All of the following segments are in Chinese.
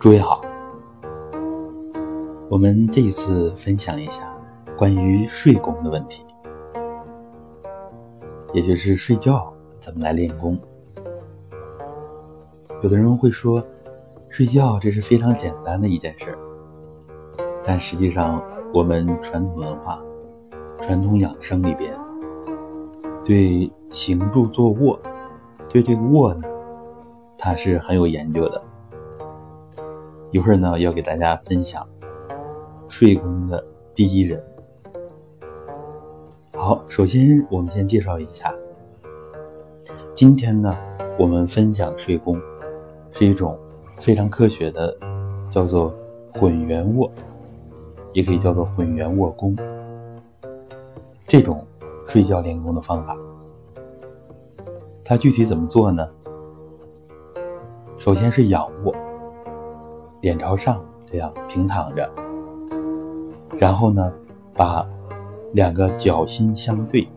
诸位好，我们这一次分享一下关于睡功的问题，也就是睡觉怎么来练功。有的人会说，睡觉这是非常简单的一件事，但实际上我们传统文化、传统养生里边，对行住坐卧，对这个卧呢，它是很有研究的。一会儿呢，要给大家分享睡功的第一人。好，首先我们先介绍一下，今天呢，我们分享睡功是一种非常科学的，叫做混元卧，也可以叫做混元卧功这种睡觉练功的方法。它具体怎么做呢？首先是仰卧。脸朝上，这样平躺着，然后呢，把两个脚心相对，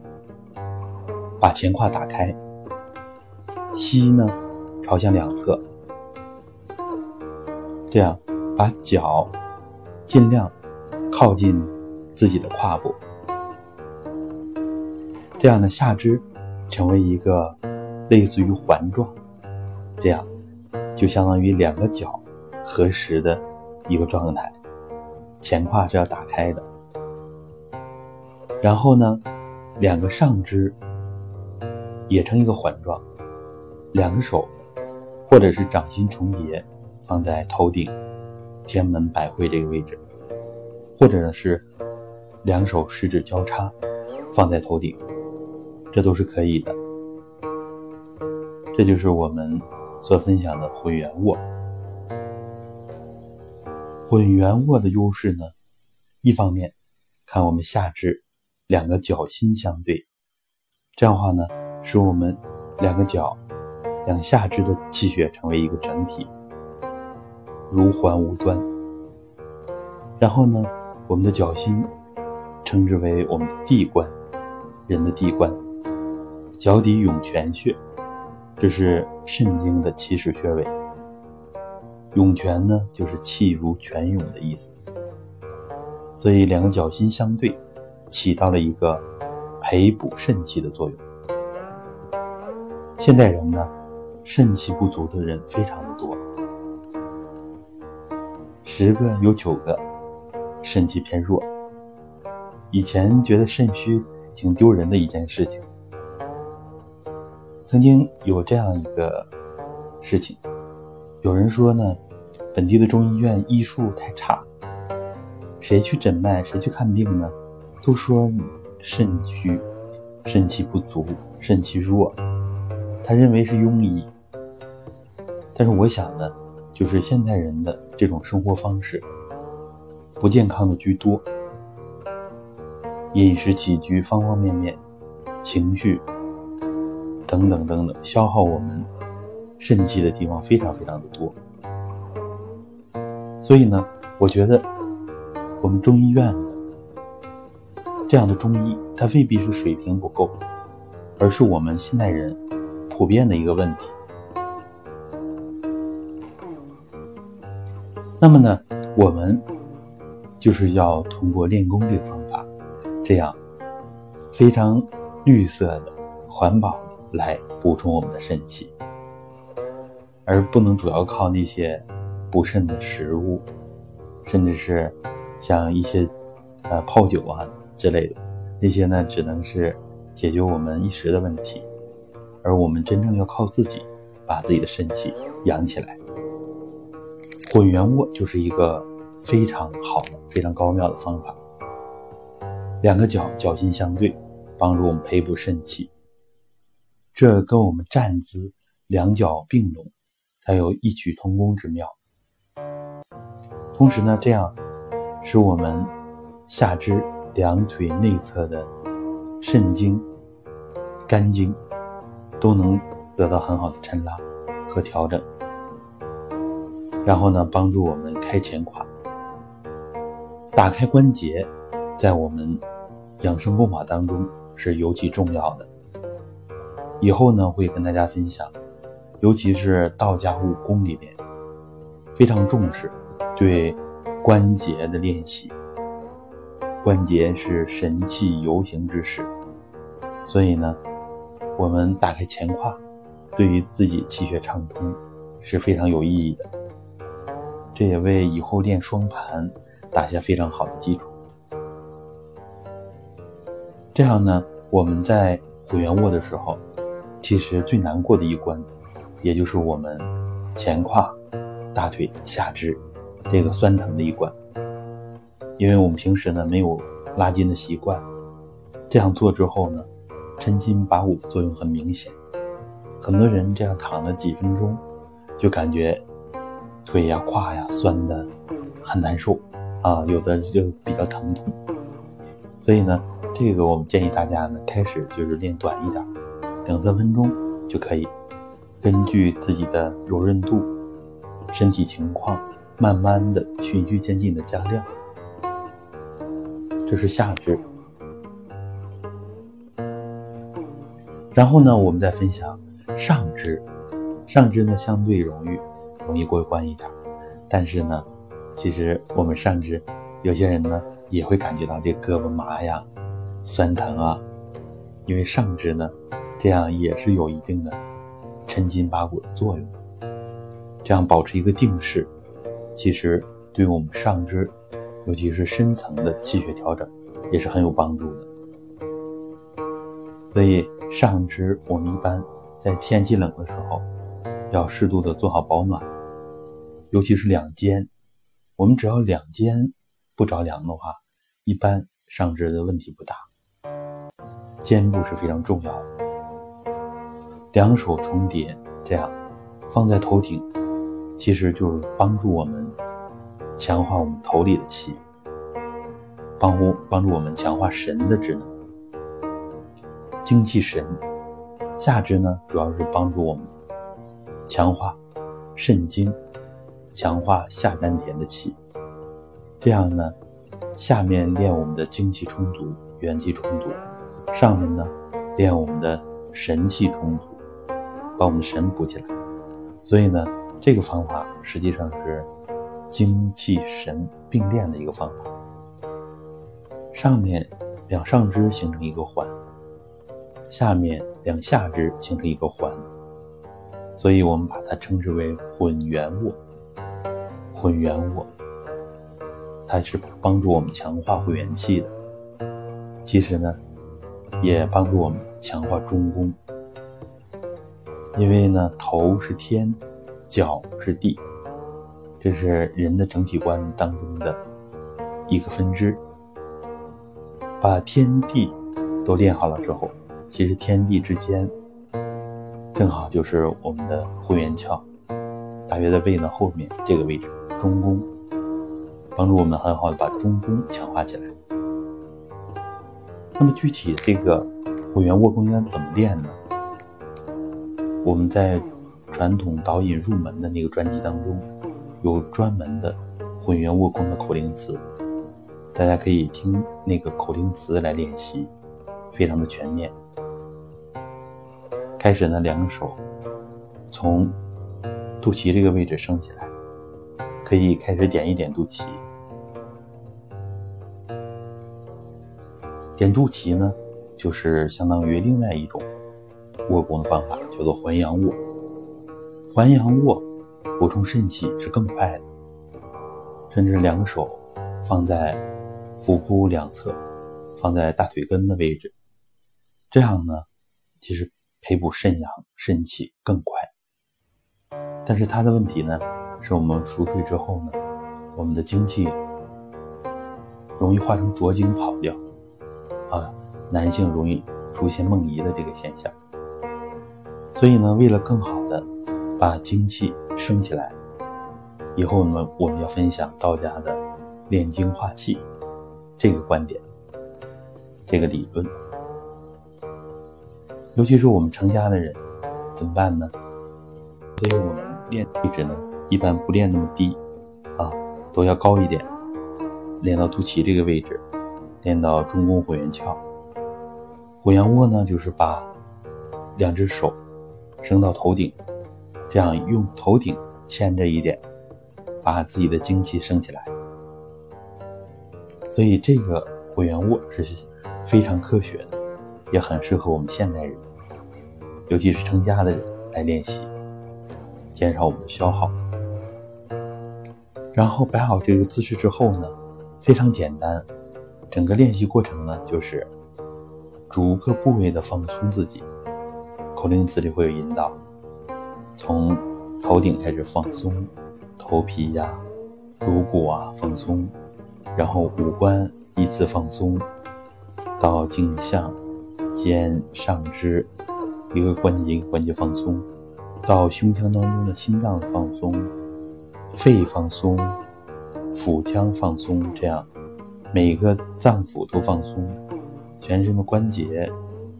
把前胯打开，膝呢朝向两侧，这样把脚尽量靠近自己的胯部，这样呢下肢成为一个类似于环状，这样就相当于两个脚。合十的一个状态，前胯是要打开的。然后呢，两个上肢也成一个环状，两个手或者是掌心重叠放在头顶，天门百会这个位置，或者呢是两手十指交叉放在头顶，这都是可以的。这就是我们所分享的回元卧。混圆卧的优势呢，一方面看我们下肢两个脚心相对，这样的话呢，使我们两个脚、两下肢的气血成为一个整体，如环无端。然后呢，我们的脚心称之为我们的地关，人的地关，脚底涌泉穴，这是肾经的起始穴位。涌泉呢，就是气如泉涌的意思，所以两个脚心相对，起到了一个培补肾气的作用。现代人呢，肾气不足的人非常的多，十个有九个肾气偏弱。以前觉得肾虚挺丢人的一件事情，曾经有这样一个事情。有人说呢，本地的中医院医术太差，谁去诊脉，谁去看病呢，都说肾虚、肾气不足、肾气弱，他认为是庸医。但是我想呢，就是现代人的这种生活方式，不健康的居多，饮食起居方方面面，情绪等等等等，消耗我们。肾气的地方非常非常的多，所以呢，我觉得我们中医院的这样的中医，它未必是水平不够，而是我们现代人普遍的一个问题。那么呢，我们就是要通过练功这个方法，这样非常绿色的、环保的来补充我们的肾气。而不能主要靠那些补肾的食物，甚至是像一些呃泡酒啊之类的，那些呢只能是解决我们一时的问题，而我们真正要靠自己把自己的肾气养起来。混元卧就是一个非常好的、非常高妙的方法。两个脚脚心相对，帮助我们培补肾气。这跟我们站姿两脚并拢。才有异曲同工之妙，同时呢，这样使我们下肢两腿内侧的肾经、肝经都能得到很好的抻拉和调整，然后呢，帮助我们开前胯、打开关节，在我们养生功法当中是尤其重要的。以后呢，会跟大家分享。尤其是道家武功里边，非常重视对关节的练习。关节是神气游行之时，所以呢，我们打开前胯，对于自己气血畅通是非常有意义的。这也为以后练双盘打下非常好的基础。这样呢，我们在虎圆卧的时候，其实最难过的一关，也就是我们前胯、大腿、下肢这个酸疼的一关。因为我们平时呢没有拉筋的习惯，这样做之后呢，抻筋拔骨的作用很明显。很多人这样躺了几分钟，就感觉腿呀、胯呀酸的很难受啊，有的就比较疼痛。所以呢，这个我们建议大家呢，开始就是练短一点，两三分钟就可以，根据自己的柔韧度、身体情况，慢慢的循序渐进的加量。这是下肢，然后呢，我们再分享上肢。上肢呢，相对容易容易过关一点，但是呢，其实我们上肢有些人呢也会感觉到这胳膊麻呀、酸疼啊，因为上肢呢，这样也是有一定的抻筋拔骨的作用。这样保持一个定势，其实对我们上肢。尤其是深层的气血调整，也是很有帮助的。所以上肢我们一般在天气冷的时候，要适度的做好保暖，尤其是两肩。我们只要两肩不着凉的话，一般上肢的问题不大。肩部是非常重要的，两手重叠，这样放在头顶，其实就是帮助我们。强化我们头里的气，帮助帮助我们强化神的职能，精气神。下肢呢，主要是帮助我们强化肾经，强化下丹田的气。这样呢，下面练我们的精气充足、元气充足，上面呢练我们的神气充足，把我们神补起来。所以呢，这个方法实际上是。精气神并练的一个方法，上面两上肢形成一个环，下面两下肢形成一个环，所以我们把它称之为混元卧。混元卧，它是帮助我们强化混元气的，其实呢，也帮助我们强化中宫，因为呢，头是天，脚是地。这是人的整体观当中的一个分支。把天地都练好了之后，其实天地之间正好就是我们的会元窍，大约在胃的后面这个位置，中宫，帮助我们很好的把中宫强化起来。那么具体这个会元卧功应该怎么练呢？我们在传统导引入门的那个专辑当中。有专门的混元卧功的口令词，大家可以听那个口令词来练习，非常的全面。开始呢，两手从肚脐这个位置升起来，可以开始点一点肚脐。点肚脐呢，就是相当于另外一种卧功的方法，叫做还阳卧。还阳卧。补充肾气是更快的，甚至两个手放在腹部两侧，放在大腿根的位置，这样呢，其实培补肾阳肾气更快。但是它的问题呢，是我们熟睡之后呢，我们的精气容易化成浊精跑掉，啊，男性容易出现梦遗的这个现象。所以呢，为了更好的把精气升起来，以后呢，我们要分享道家的炼精化气这个观点，这个理论。尤其是我们成家的人，怎么办呢？所以我们练位置呢，一般不练那么低，啊，都要高一点，练到肚脐这个位置，练到中宫火元窍。火阳卧呢，就是把两只手升到头顶。这样用头顶牵着一点，把自己的精气升起来。所以这个回元卧是非常科学的，也很适合我们现代人，尤其是成家的人来练习，减少我们的消耗。然后摆好这个姿势之后呢，非常简单，整个练习过程呢就是逐个部位的放松自己，口令词里会有引导，从头顶开始放松，头皮呀、颅骨啊放松，然后五官依次放松，到颈项、肩、上肢一个关节一个关节放松，到胸腔当中的心脏放松。肺放松，腹腔放松，这样每个脏腑都放松，全身的关节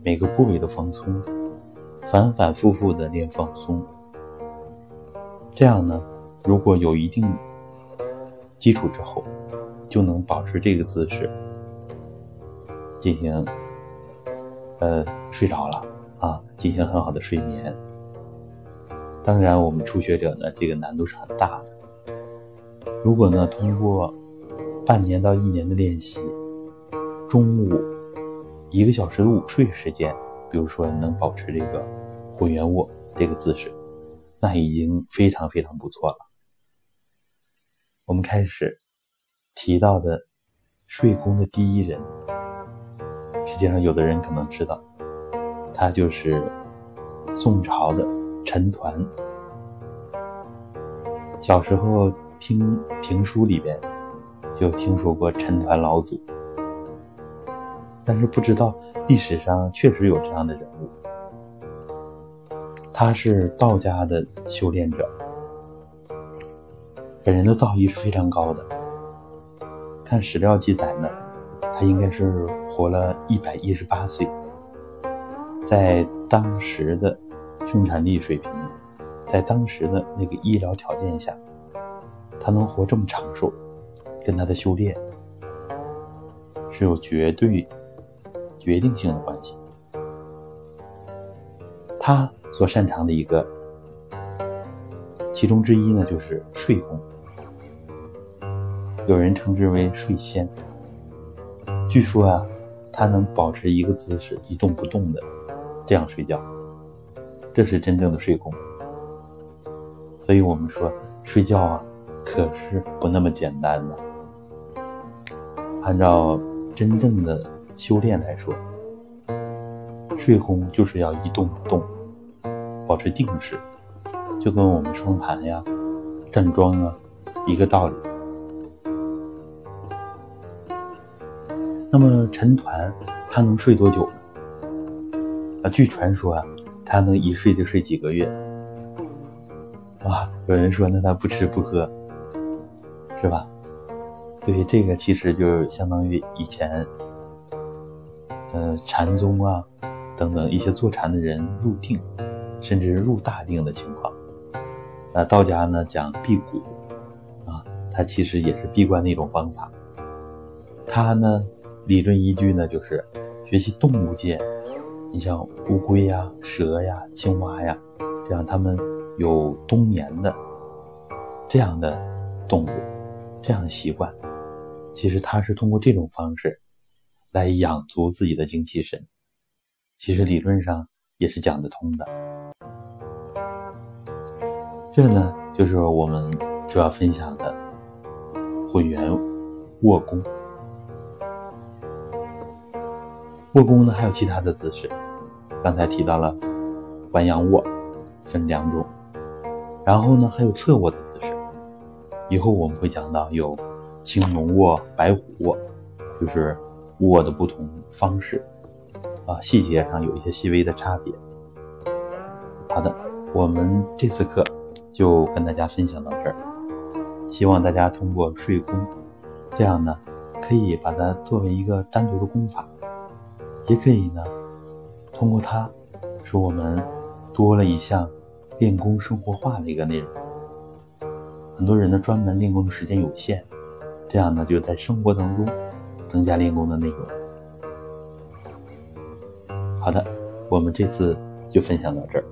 每个部位都放松，反反复复的练放松。这样呢，如果有一定基础之后，就能保持这个姿势进行呃睡着了啊，进行很好的睡眠。当然，我们初学者呢，这个难度是很大的。如果呢，通过半年到一年的练习，中午一个小时的午睡时间，比如说能保持这个浑圆卧这个姿势，那已经非常非常不错了。我们开始提到的睡功的第一人，实际上有的人可能知道，他就是宋朝的陈抟。小时候。听评书里边就听说过陈抟老祖，但是不知道历史上确实有这样的人物。他是道家的修炼者，本人的造诣是非常高的。看史料记载呢，他应该是活了一百一十八岁，在当时的生产力水平，在当时的那个医疗条件下。他能活这么长寿，跟他的修炼是有绝对决定性的关系。他所擅长的一个其中之一呢，就是睡功，有人称之为睡仙。据说啊，他能保持一个姿势一动不动的这样睡觉，这是真正的睡功。所以我们说睡觉啊。可是不那么简单的。按照真正的修炼来说，睡功就是要一动不动，保持定势，就跟我们双盘呀、站桩啊一个道理。那么陈抟他能睡多久呢？啊，据传说啊，他能一睡就睡几个月。哇，有人说那他不吃不喝。是吧？对，这个其实就相当于以前，呃，禅宗啊等等一些坐禅的人入定，甚至入大定的情况。那道家呢讲辟谷，啊，它其实也是闭关的一种方法。它呢理论依据呢就是学习动物界，你像乌龟呀、蛇呀、青蛙呀，这样它们有冬眠的这样的动物。这样的习惯，其实他是通过这种方式来养足自己的精气神，其实理论上也是讲得通的。这呢，就是我们主要分享的混元卧功。卧功呢，还有其他的姿势，刚才提到了环阳卧，分两种，然后呢，还有侧卧的姿势。以后我们会讲到有青龙卧、白虎卧，就是握的不同方式，啊，细节上有一些细微的差别。好的，我们这次课就跟大家分享到这儿，希望大家通过睡功，这样呢，可以把它作为一个单独的功法，也可以呢，通过它，使我们多了一项练功生活化的一个内容。很多人呢，专门练功的时间有限，这样呢，就在生活当中增加练功的内容。好的，我们这次就分享到这儿。